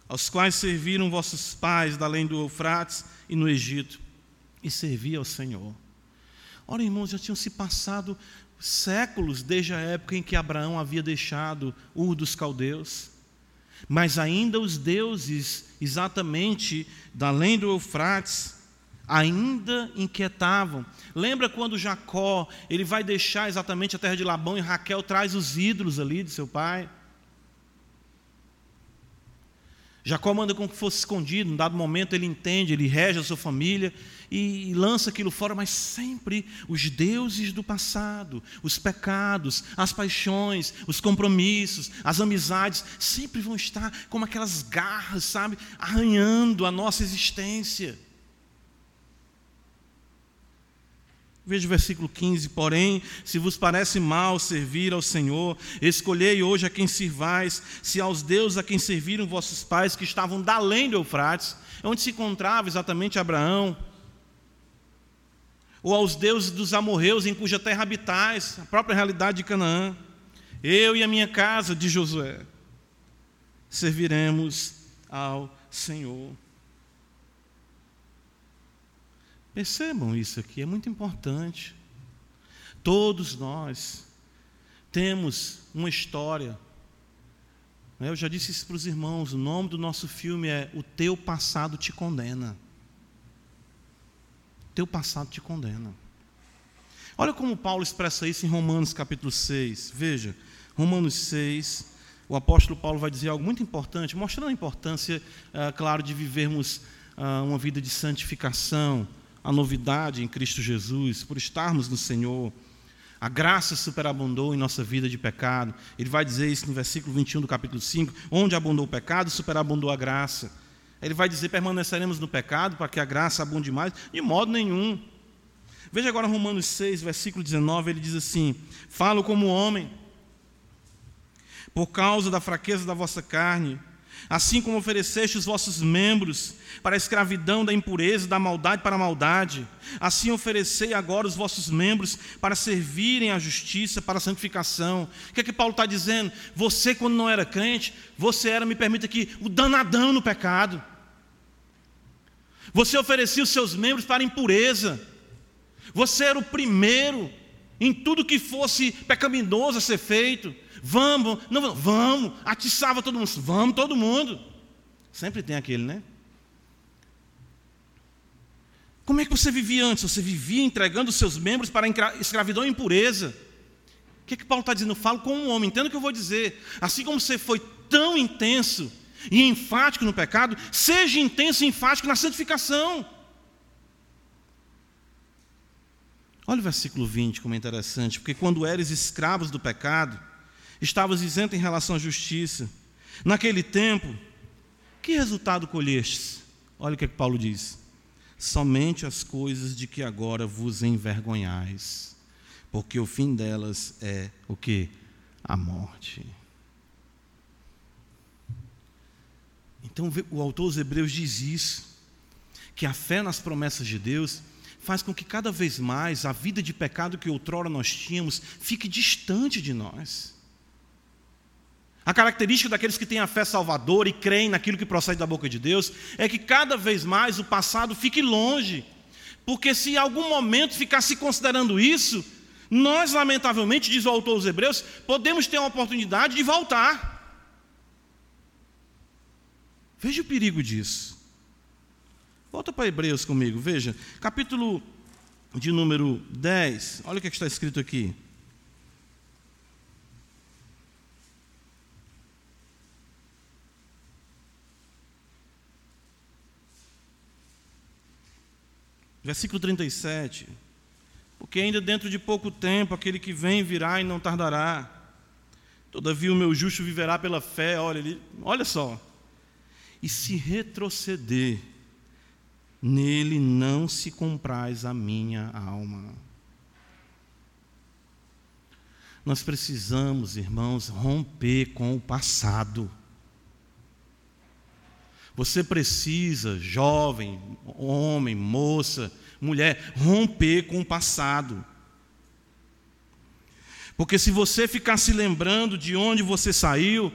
aos quais serviram vossos pais da além do Eufrates e no Egito, e servia ao Senhor. Ora, irmãos, já tinham se passado séculos desde a época em que Abraão havia deixado Ur dos caldeus. Mas ainda os deuses, exatamente da além do Eufrates, ainda inquietavam. Lembra quando Jacó, ele vai deixar exatamente a terra de Labão e Raquel traz os ídolos ali de seu pai? Jacó manda com que fosse escondido, em dado momento ele entende, ele rege a sua família e, lança aquilo fora, mas sempre os deuses do passado, os pecados, as paixões, os compromissos, as amizades, sempre vão estar como aquelas garras, sabe, arranhando a nossa existência. Veja o versículo 15: Porém, se vos parece mal servir ao Senhor, escolhei hoje a quem sirvais, se aos deuses a quem serviram vossos pais que estavam da além do Eufrates, onde se encontrava exatamente Abraão, ou aos deuses dos amorreus em cuja terra habitais, a própria realidade de Canaã. Eu e a minha casa, de Josué, serviremos ao Senhor. Percebam isso aqui, é muito importante. Todos nós temos uma história. Né? Eu já disse isso para os irmãos: o nome do nosso filme é O Teu Passado Te Condena. O teu passado te condena. Olha como Paulo expressa isso em Romanos capítulo 6. Veja, Romanos 6, o apóstolo Paulo vai dizer algo muito importante, mostrando a importância, uh, claro, de vivermos uh, uma vida de santificação, a novidade em Cristo Jesus, por estarmos no Senhor. A graça superabundou em nossa vida de pecado. Ele vai dizer isso no versículo 21 do capítulo 5: onde abundou o pecado, superabundou a graça. Ele vai dizer: permaneceremos no pecado para que a graça abunde mais? De modo nenhum. Veja agora Romanos 6, versículo 19, ele diz assim: Falo como homem, por causa da fraqueza da vossa carne, assim como ofereceste os vossos membros para a escravidão da impureza da maldade para a maldade, assim oferecei agora os vossos membros para servirem à justiça, para a santificação. O que é que Paulo está dizendo? Você, quando não era crente, você era, me permita aqui, o danadão no pecado. Você oferecia os seus membros para a impureza. Você era o primeiro em tudo que fosse pecaminoso a ser feito. Vamos, não, vamos, atiçava todo mundo, vamos todo mundo. Sempre tem aquele, né? Como é que você vivia antes? Você vivia entregando seus membros para escravidão e impureza. O que, é que Paulo está dizendo? Eu falo como um homem, entenda o que eu vou dizer. Assim como você foi tão intenso e enfático no pecado, seja intenso e enfático na santificação. Olha o versículo 20, como é interessante, porque quando eres escravos do pecado, estavas isento em relação à justiça. Naquele tempo, que resultado colhestes? Olha o que, é que Paulo diz: somente as coisas de que agora vos envergonhais, porque o fim delas é o que? A morte. Então o autor dos Hebreus diz isso, que a fé nas promessas de Deus faz com que cada vez mais a vida de pecado que outrora nós tínhamos fique distante de nós. A característica daqueles que têm a fé salvadora e creem naquilo que procede da boca de Deus é que cada vez mais o passado fique longe. Porque se em algum momento ficar se considerando isso, nós, lamentavelmente, diz o autor dos Hebreus, podemos ter uma oportunidade de voltar. Veja o perigo disso. Volta para Hebreus comigo, veja. Capítulo de número 10, olha o que está escrito aqui. Versículo 37. Porque ainda dentro de pouco tempo aquele que vem virá e não tardará. Todavia o meu justo viverá pela fé. Olha, ele, olha só e se retroceder, nele não se compraz a minha alma. Nós precisamos, irmãos, romper com o passado. Você precisa, jovem, homem, moça, mulher, romper com o passado. Porque se você ficar se lembrando de onde você saiu,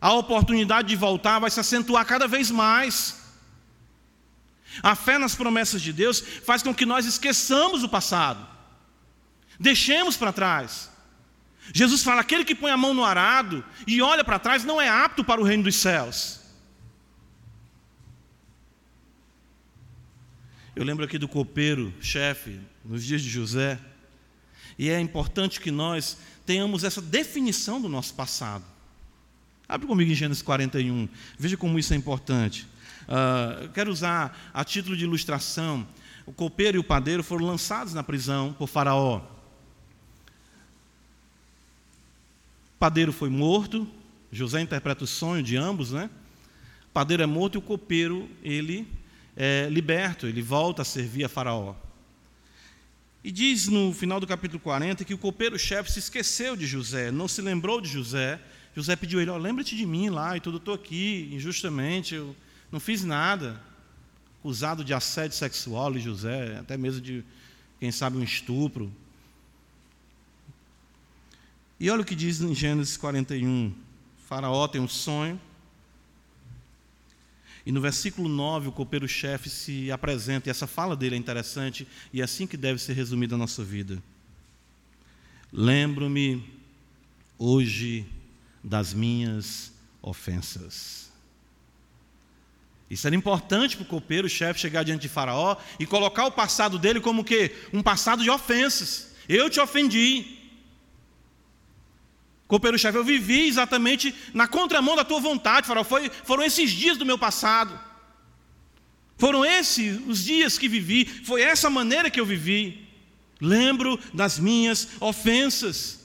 a oportunidade de voltar vai se acentuar cada vez mais. A fé nas promessas de Deus faz com que nós esqueçamos o passado, deixemos para trás. Jesus fala: aquele que põe a mão no arado e olha para trás não é apto para o reino dos céus. Eu lembro aqui do copeiro, chefe, nos dias de José, e é importante que nós tenhamos essa definição do nosso passado. Abre comigo em Gênesis 41. Veja como isso é importante. Uh, quero usar a título de ilustração. O copeiro e o padeiro foram lançados na prisão por Faraó. O padeiro foi morto. José interpreta o sonho de ambos, né? O padeiro é morto e o copeiro, ele é liberto, ele volta a servir a Faraó. E diz no final do capítulo 40 que o copeiro-chefe se esqueceu de José, não se lembrou de José, José pediu a ele: oh, lembra-te de mim lá e tudo, estou aqui injustamente, eu não fiz nada. Acusado de assédio sexual, José, até mesmo de, quem sabe, um estupro. E olha o que diz em Gênesis 41. Faraó tem um sonho. E no versículo 9, o copeiro-chefe se apresenta, e essa fala dele é interessante, e é assim que deve ser resumida a nossa vida. Lembro-me hoje das minhas ofensas. Isso era importante para o copeiro, o chefe, chegar diante de Faraó e colocar o passado dele como que um passado de ofensas. Eu te ofendi. Copeiro chefe, eu vivi exatamente na contramão da tua vontade, farol. Foi, foram esses dias do meu passado. Foram esses os dias que vivi, foi essa maneira que eu vivi. Lembro das minhas ofensas.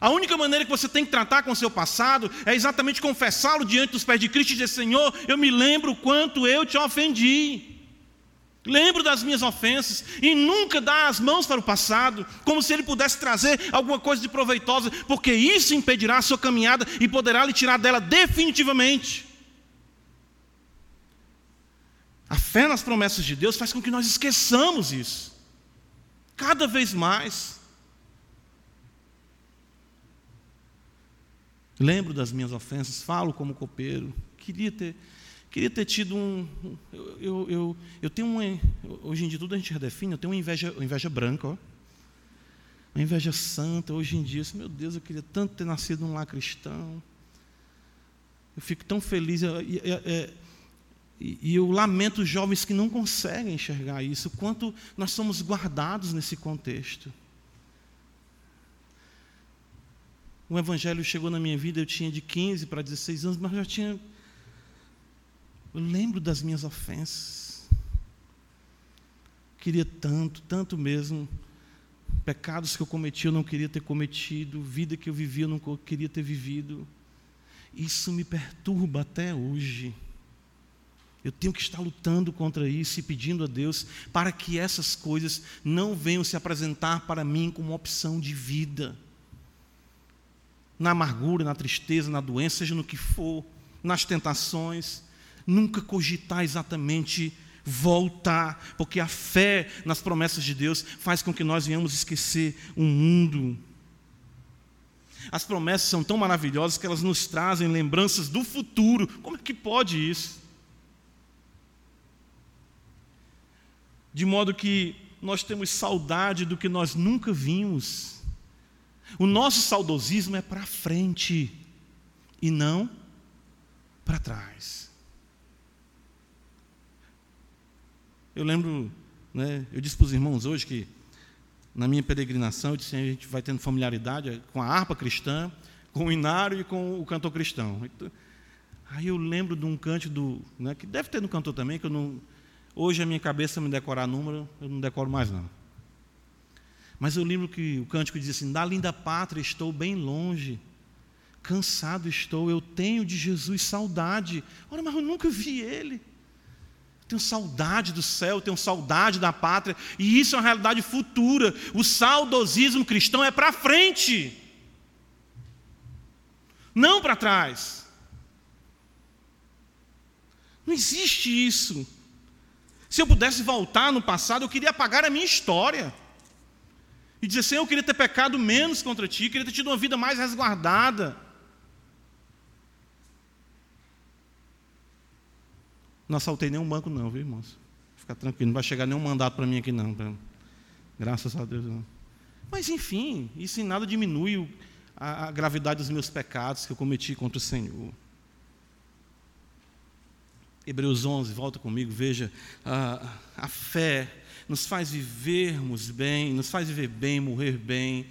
A única maneira que você tem que tratar com o seu passado é exatamente confessá-lo diante dos pés de Cristo e dizer: Senhor, eu me lembro o quanto eu te ofendi. Lembro das minhas ofensas e nunca dar as mãos para o passado, como se ele pudesse trazer alguma coisa de proveitosa, porque isso impedirá a sua caminhada e poderá lhe tirar dela definitivamente. A fé nas promessas de Deus faz com que nós esqueçamos isso, cada vez mais. Lembro das minhas ofensas, falo como copeiro, queria ter Queria ter tido um. Eu, eu, eu, eu tenho uma. Hoje em dia tudo a gente redefine, eu tenho uma inveja, uma inveja branca, ó. Uma inveja santa. Hoje em dia, meu Deus, eu queria tanto ter nascido num lar cristão. Eu fico tão feliz. E, e, e, eu lamento os jovens que não conseguem enxergar isso, quanto nós somos guardados nesse contexto. O Evangelho chegou na minha vida, eu tinha de 15 para 16 anos, mas já tinha eu lembro das minhas ofensas. Queria tanto, tanto mesmo. Pecados que eu cometi, eu não queria ter cometido. Vida que eu vivia, eu não queria ter vivido. Isso me perturba até hoje. Eu tenho que estar lutando contra isso e pedindo a Deus para que essas coisas não venham se apresentar para mim como opção de vida. Na amargura, na tristeza, na doença, seja no que for, nas tentações nunca cogitar exatamente voltar, porque a fé nas promessas de Deus faz com que nós venhamos esquecer o mundo. As promessas são tão maravilhosas que elas nos trazem lembranças do futuro. Como é que pode isso? De modo que nós temos saudade do que nós nunca vimos. O nosso saudosismo é para frente e não para trás. Eu lembro, né, eu disse para os irmãos hoje que na minha peregrinação, eu disse, a gente vai tendo familiaridade com a harpa cristã, com o inário e com o cantor cristão. Aí eu lembro de um canto do, né, que deve ter no cantor também, que eu não, hoje a minha cabeça me decorar número, eu não decoro mais não. Mas eu lembro que o cântico dizia assim: Da linda pátria estou bem longe, cansado estou, eu tenho de Jesus saudade. Ora, mas eu nunca vi ele. Tenho saudade do céu, tenho saudade da pátria, e isso é uma realidade futura. O saudosismo cristão é para frente, não para trás. Não existe isso. Se eu pudesse voltar no passado, eu queria apagar a minha história. E dizer assim: eu queria ter pecado menos contra ti, queria ter tido uma vida mais resguardada. Não assaltei nenhum banco, não, viu, irmãos? Fica tranquilo, não vai chegar nenhum mandato para mim aqui, não. Graças a Deus. Não. Mas, enfim, isso em nada diminui a, a gravidade dos meus pecados que eu cometi contra o Senhor. Hebreus 11, volta comigo, veja, a, a fé nos faz vivermos bem, nos faz viver bem, morrer bem,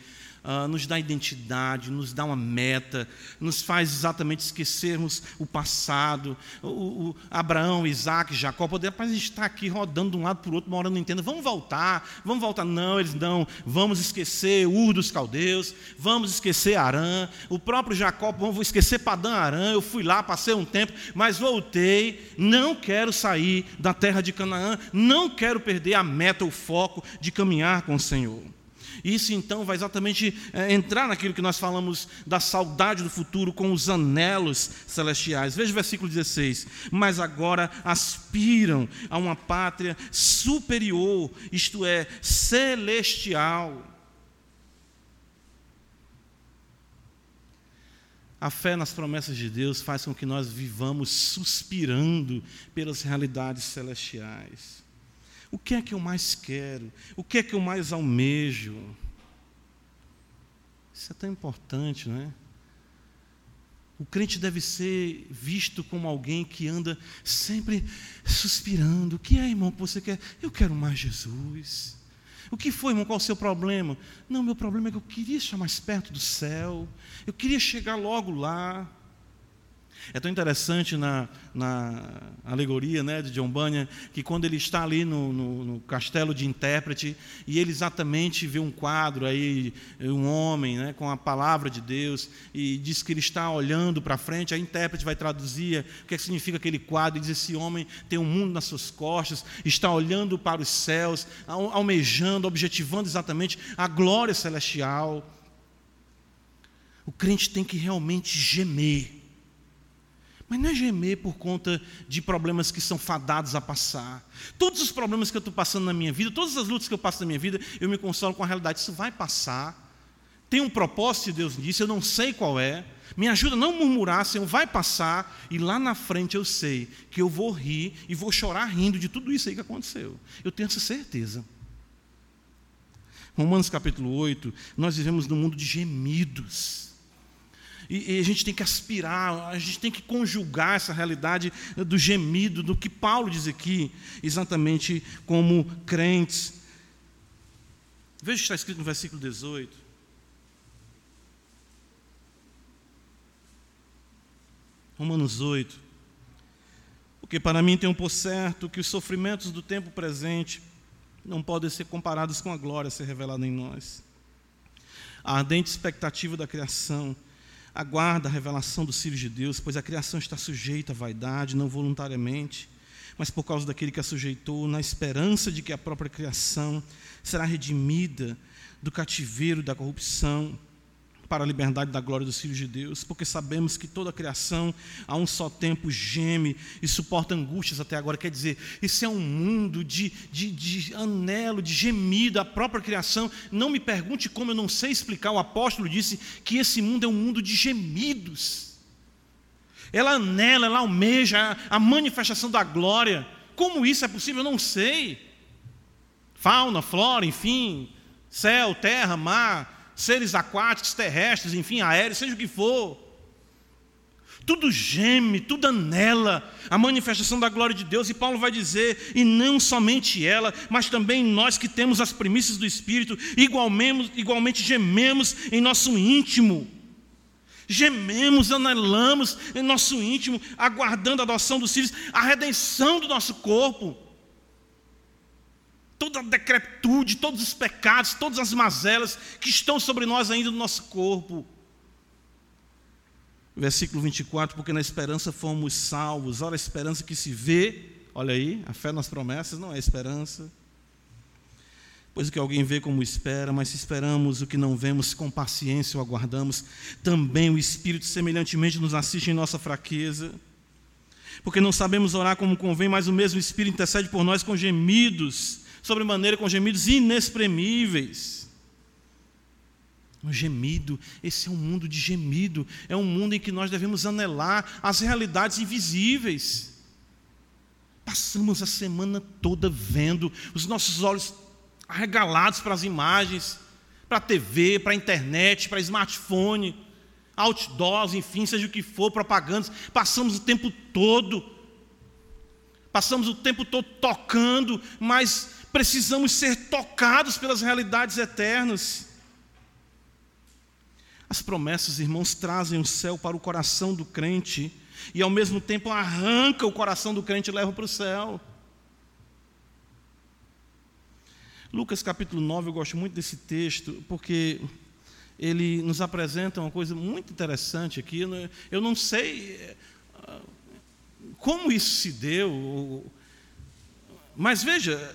uh, nos dá identidade, nos dá uma meta, nos faz exatamente esquecermos o passado. O, o Abraão, Isaac, Jacó, poder, está aqui rodando de um lado para o outro, uma hora não entenda, vamos voltar, vamos voltar. Não, eles não, vamos esquecer Ur dos caldeus, vamos esquecer Arã, o próprio Jacó, vamos esquecer Padã Arã, eu fui lá, passei um tempo, mas voltei, não quero sair da terra de Canaã, não quero perder a meta, o foco de caminhar com o Senhor. Isso então vai exatamente é, entrar naquilo que nós falamos da saudade do futuro com os anelos celestiais. Veja o versículo 16. Mas agora aspiram a uma pátria superior, isto é, celestial. A fé nas promessas de Deus faz com que nós vivamos suspirando pelas realidades celestiais. O que é que eu mais quero? O que é que eu mais almejo? Isso é tão importante, não é? O crente deve ser visto como alguém que anda sempre suspirando. O que é, irmão, que você quer? Eu quero mais Jesus. O que foi, irmão? Qual o seu problema? Não, meu problema é que eu queria estar mais perto do céu, eu queria chegar logo lá. É tão interessante na, na alegoria né, de John Bunyan que quando ele está ali no, no, no, castelo de intérprete e ele exatamente vê um quadro aí, um homem né, com a palavra de Deus e diz que ele está olhando para frente, a intérprete vai traduzir o que, é que significa aquele quadro e diz: esse homem tem um mundo nas suas costas, está olhando para os céus, almejando, objetivando exatamente a glória celestial. O crente tem que realmente gemer mas não é gemer por conta de problemas que são fadados a passar. Todos os problemas que eu estou passando na minha vida, todas as lutas que eu passo na minha vida, eu me consolo com a realidade, isso vai passar. Tem um propósito, Deus disse, eu não sei qual é. Me ajuda a não murmurar, Senhor, vai passar, e lá na frente eu sei que eu vou rir e vou chorar rindo de tudo isso aí que aconteceu. Eu tenho essa certeza. Romanos capítulo 8, nós vivemos num mundo de gemidos. E, e, a gente tem que aspirar, a gente tem que conjugar essa realidade do gemido, do que Paulo diz aqui, exatamente como crentes. Veja o que está escrito no versículo 18. Romanos 8. Porque para mim tem um por certo que os sofrimentos do tempo presente não podem ser comparados com a glória a ser revelada em nós. A ardente expectativa da criação aguarda a revelação dos filhos de Deus, pois a criação está sujeita à vaidade, não voluntariamente, mas por causa daquele que a sujeitou, na esperança de que a própria criação será redimida do cativeiro da corrupção para a liberdade da glória dos filhos de Deus, porque sabemos que toda a criação a um só tempo geme e suporta angústias até agora. Quer dizer, esse é um mundo de, de, de anelo, de gemido, a própria criação. Não me pergunte como eu não sei explicar. O apóstolo disse que esse mundo é um mundo de gemidos. Ela anela, ela almeja a manifestação da glória. Como isso é possível? Eu não sei. Fauna, flora, enfim, céu, terra, mar, seres aquáticos, terrestres, enfim, aéreos, seja o que for. Tudo geme, tudo anela a manifestação da glória de Deus, e Paulo vai dizer, e não somente ela, mas também nós que temos as primícias do Espírito, igualmente, igualmente gememos em nosso íntimo. Gememos, anelamos em nosso íntimo, aguardando a adoção dos filhos, a redenção do nosso corpo toda a decrepitude, todos os pecados, todas as mazelas que estão sobre nós ainda no nosso corpo. Versículo 24, porque na esperança fomos salvos. Olha a esperança que se vê, olha aí, a fé nas promessas não é esperança. Pois o que alguém vê como espera, mas se esperamos o que não vemos, com paciência o aguardamos, também o Espírito semelhantemente nos assiste em nossa fraqueza. Porque não sabemos orar como convém, mas o mesmo Espírito intercede por nós com gemidos sobremaneira com gemidos inexprimíveis. Um gemido, esse é um mundo de gemido, é um mundo em que nós devemos anelar as realidades invisíveis. Passamos a semana toda vendo, os nossos olhos arregalados para as imagens, para a TV, para a internet, para smartphone, outdoors, enfim, seja o que for, propagandas. Passamos o tempo todo, passamos o tempo todo tocando, mas precisamos ser tocados pelas realidades eternas. As promessas, irmãos, trazem o céu para o coração do crente e ao mesmo tempo arranca o coração do crente e leva para o céu. Lucas capítulo 9, eu gosto muito desse texto, porque ele nos apresenta uma coisa muito interessante aqui. Eu não sei eh, como isso se deu, mas veja,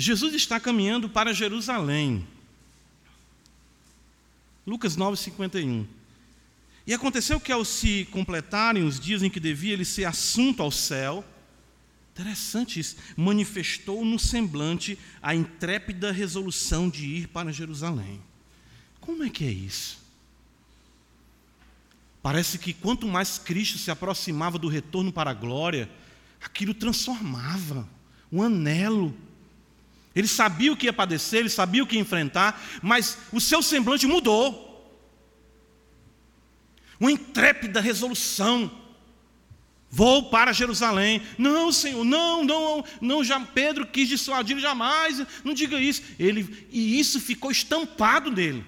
Jesus está caminhando para Jerusalém. Lucas 9, 51. E aconteceu que, ao se completarem os dias em que devia ele ser assunto ao céu, interessante isso, manifestou no semblante a intrépida resolução de ir para Jerusalém. Como é que é isso? Parece que quanto mais Cristo se aproximava do retorno para a glória, aquilo transformava, um anelo, ele sabia o que ia padecer, ele sabia o que ia enfrentar, mas o seu semblante mudou. Uma intrépida resolução. Vou para Jerusalém. Não, Senhor, não, não, não, já Pedro quis dissuadir jamais, não diga isso. Ele, e isso ficou estampado nele.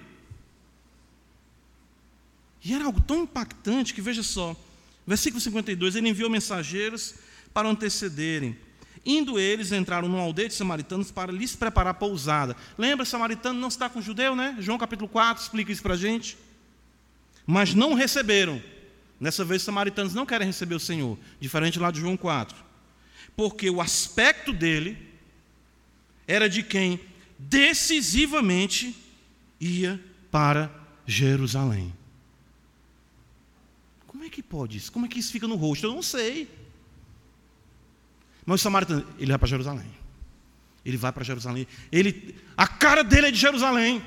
E era algo tão impactante que, veja só, versículo 52, ele enviou mensageiros para antecederem. Indo eles, entraram numa aldeia de samaritanos para lhes preparar pousada. Lembra, samaritano não está com judeu, né? João capítulo 4 explica isso para a gente. Mas não receberam. Nessa vez, os samaritanos não querem receber o Senhor, diferente lá de João 4. Porque o aspecto dele era de quem decisivamente ia para Jerusalém. Como é que pode isso? Como é que isso fica no rosto? Eu não sei. Mas o samaritano, ele vai para Jerusalém. Ele vai para Jerusalém. Ele, a cara dele é de Jerusalém.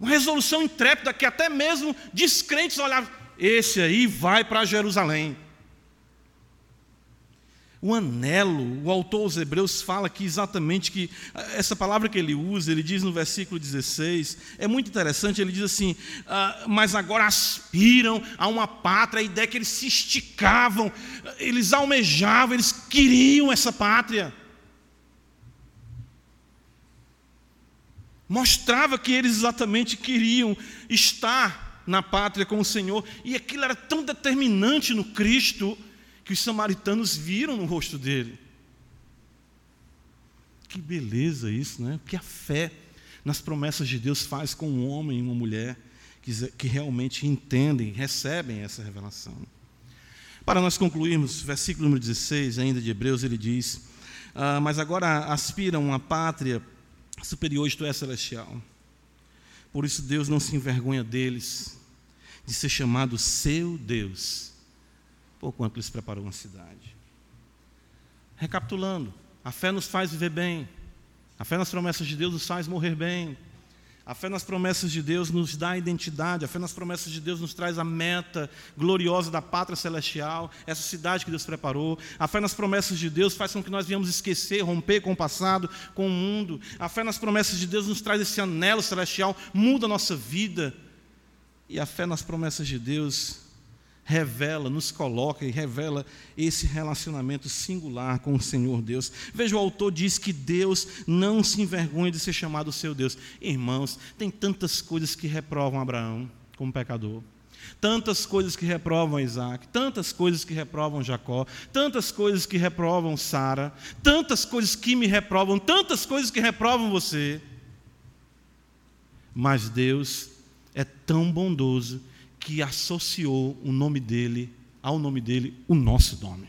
Uma resolução intrépida que até mesmo descrentes olhavam. Esse aí vai para Jerusalém. O anelo, o autor aos Hebreus fala aqui exatamente que essa palavra que ele usa, ele diz no versículo 16, é muito interessante. Ele diz assim: ah, Mas agora aspiram a uma pátria, a ideia que eles se esticavam, eles almejavam, eles queriam essa pátria. Mostrava que eles exatamente queriam estar na pátria com o Senhor, e aquilo era tão determinante no Cristo que os samaritanos viram no rosto dele. Que beleza isso, né? Que a fé nas promessas de Deus faz com um homem e uma mulher que, que realmente entendem, recebem essa revelação. Para nós concluirmos, versículo número 16, ainda de Hebreus, ele diz: ah, Mas agora aspiram uma pátria superior, isto é, celestial. Por isso Deus não se envergonha deles, de ser chamado seu Deus por quanto lhes preparou uma cidade. Recapitulando, a fé nos faz viver bem, a fé nas promessas de Deus nos faz morrer bem, a fé nas promessas de Deus nos dá identidade, a fé nas promessas de Deus nos traz a meta gloriosa da pátria celestial, essa cidade que Deus preparou. A fé nas promessas de Deus faz com que nós venhamos esquecer, romper com o passado, com o mundo. A fé nas promessas de Deus nos traz esse anelo celestial, muda a nossa vida. E a fé nas promessas de Deus revela, nos coloca e revela esse relacionamento singular com o Senhor Deus. Veja, o autor diz que Deus não se envergonha de ser chamado seu Deus. Irmãos, tem tantas coisas que reprovam Abraão como pecador. Tantas coisas que reprovam Isaac, tantas coisas que reprovam Jacó, tantas coisas que reprovam Sara, tantas coisas que me reprovam, tantas coisas que reprovam você. Mas Deus é tão bondoso que associou o nome dele ao nome dele, o nosso nome.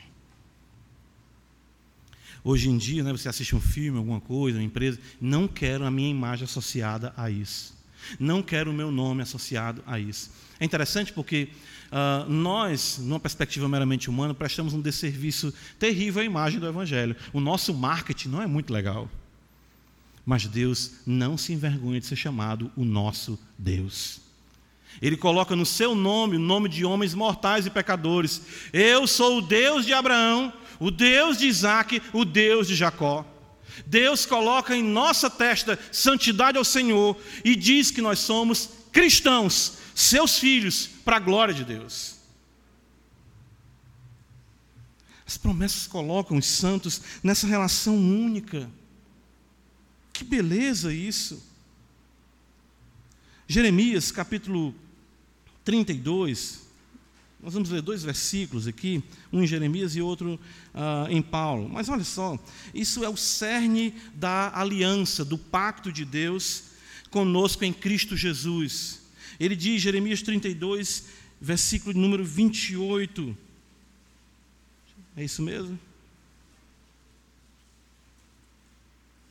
Hoje em dia, né, você assiste um filme, alguma coisa, uma empresa, não quero a minha imagem associada a isso. Não quero o meu nome associado a isso. É interessante porque uh, nós, numa perspectiva meramente humana, prestamos um desserviço terrível à imagem do Evangelho. O nosso marketing não é muito legal. Mas Deus não se envergonha de ser chamado o nosso Deus. Ele coloca no seu nome o nome de homens mortais e pecadores. Eu sou o Deus de Abraão, o Deus de Isaac, o Deus de Jacó. Deus coloca em nossa testa santidade ao Senhor e diz que nós somos cristãos, seus filhos, para a glória de Deus. As promessas colocam os santos nessa relação única. Que beleza isso! Jeremias capítulo 32, nós vamos ler dois versículos aqui, um em Jeremias e outro uh, em Paulo. Mas olha só, isso é o cerne da aliança, do pacto de Deus conosco em Cristo Jesus. Ele diz, Jeremias 32, versículo número 28. É isso mesmo?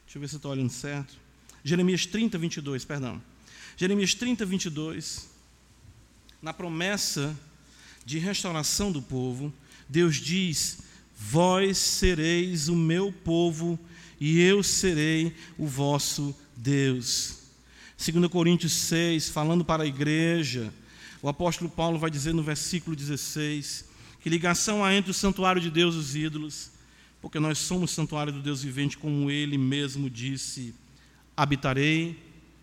Deixa eu ver se estou olhando certo. Jeremias 30, 22, perdão. Jeremias 30, 22 na promessa de restauração do povo, Deus diz: Vós sereis o meu povo e eu serei o vosso Deus. 2 Coríntios 6, falando para a igreja, o apóstolo Paulo vai dizer no versículo 16: Que ligação há entre o santuário de Deus e os ídolos, porque nós somos santuário do Deus vivente, como ele mesmo disse: Habitarei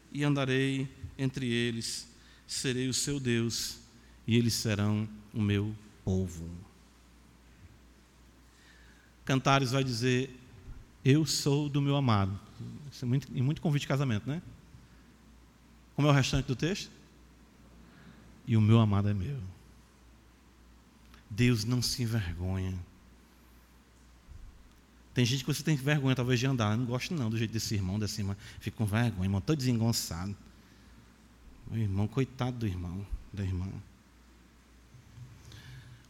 e andarei entre eles serei o seu Deus e eles serão o meu povo. Cantares vai dizer: Eu sou do meu amado. Isso é muito, em muito convite de casamento, né? Como é o restante do texto? E o meu amado é meu. Deus não se envergonha. Tem gente que você tem vergonha, talvez, de andar. Eu não gosto, não, do jeito desse irmão, dessa irmã. Fico com vergonha, irmão, todo desengonçado. O irmão, coitado do irmão, da irmã.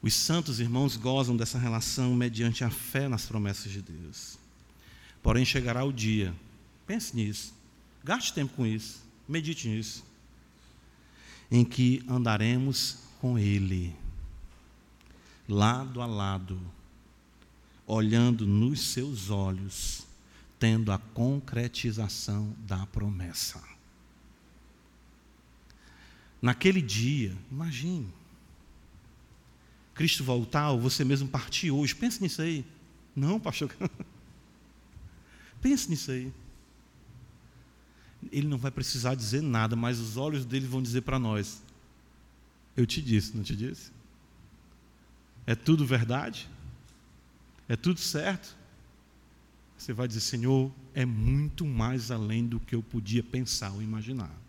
Os santos irmãos gozam dessa relação mediante a fé nas promessas de Deus. Porém, chegará o dia, pense nisso, gaste tempo com isso, medite nisso, em que andaremos com Ele, lado a lado, olhando nos seus olhos, tendo a concretização da promessa. Naquele dia, imagine, Cristo voltar, ou você mesmo partir hoje, pense nisso aí. Não, pastor. pense nisso aí. Ele não vai precisar dizer nada, mas os olhos dele vão dizer para nós: Eu te disse, não te disse? É tudo verdade? É tudo certo? Você vai dizer: Senhor, é muito mais além do que eu podia pensar ou imaginar.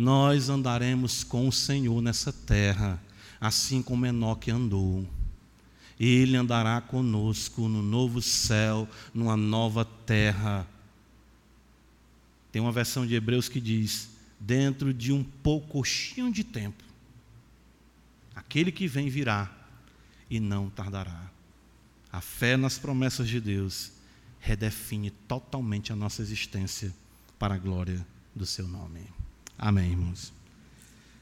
Nós andaremos com o Senhor nessa terra, assim como Enoque andou. Ele andará conosco no novo céu, numa nova terra. Tem uma versão de Hebreus que diz: dentro de um poucochinho de tempo, aquele que vem virá e não tardará. A fé nas promessas de Deus redefine totalmente a nossa existência para a glória do seu nome. Amém, irmãos.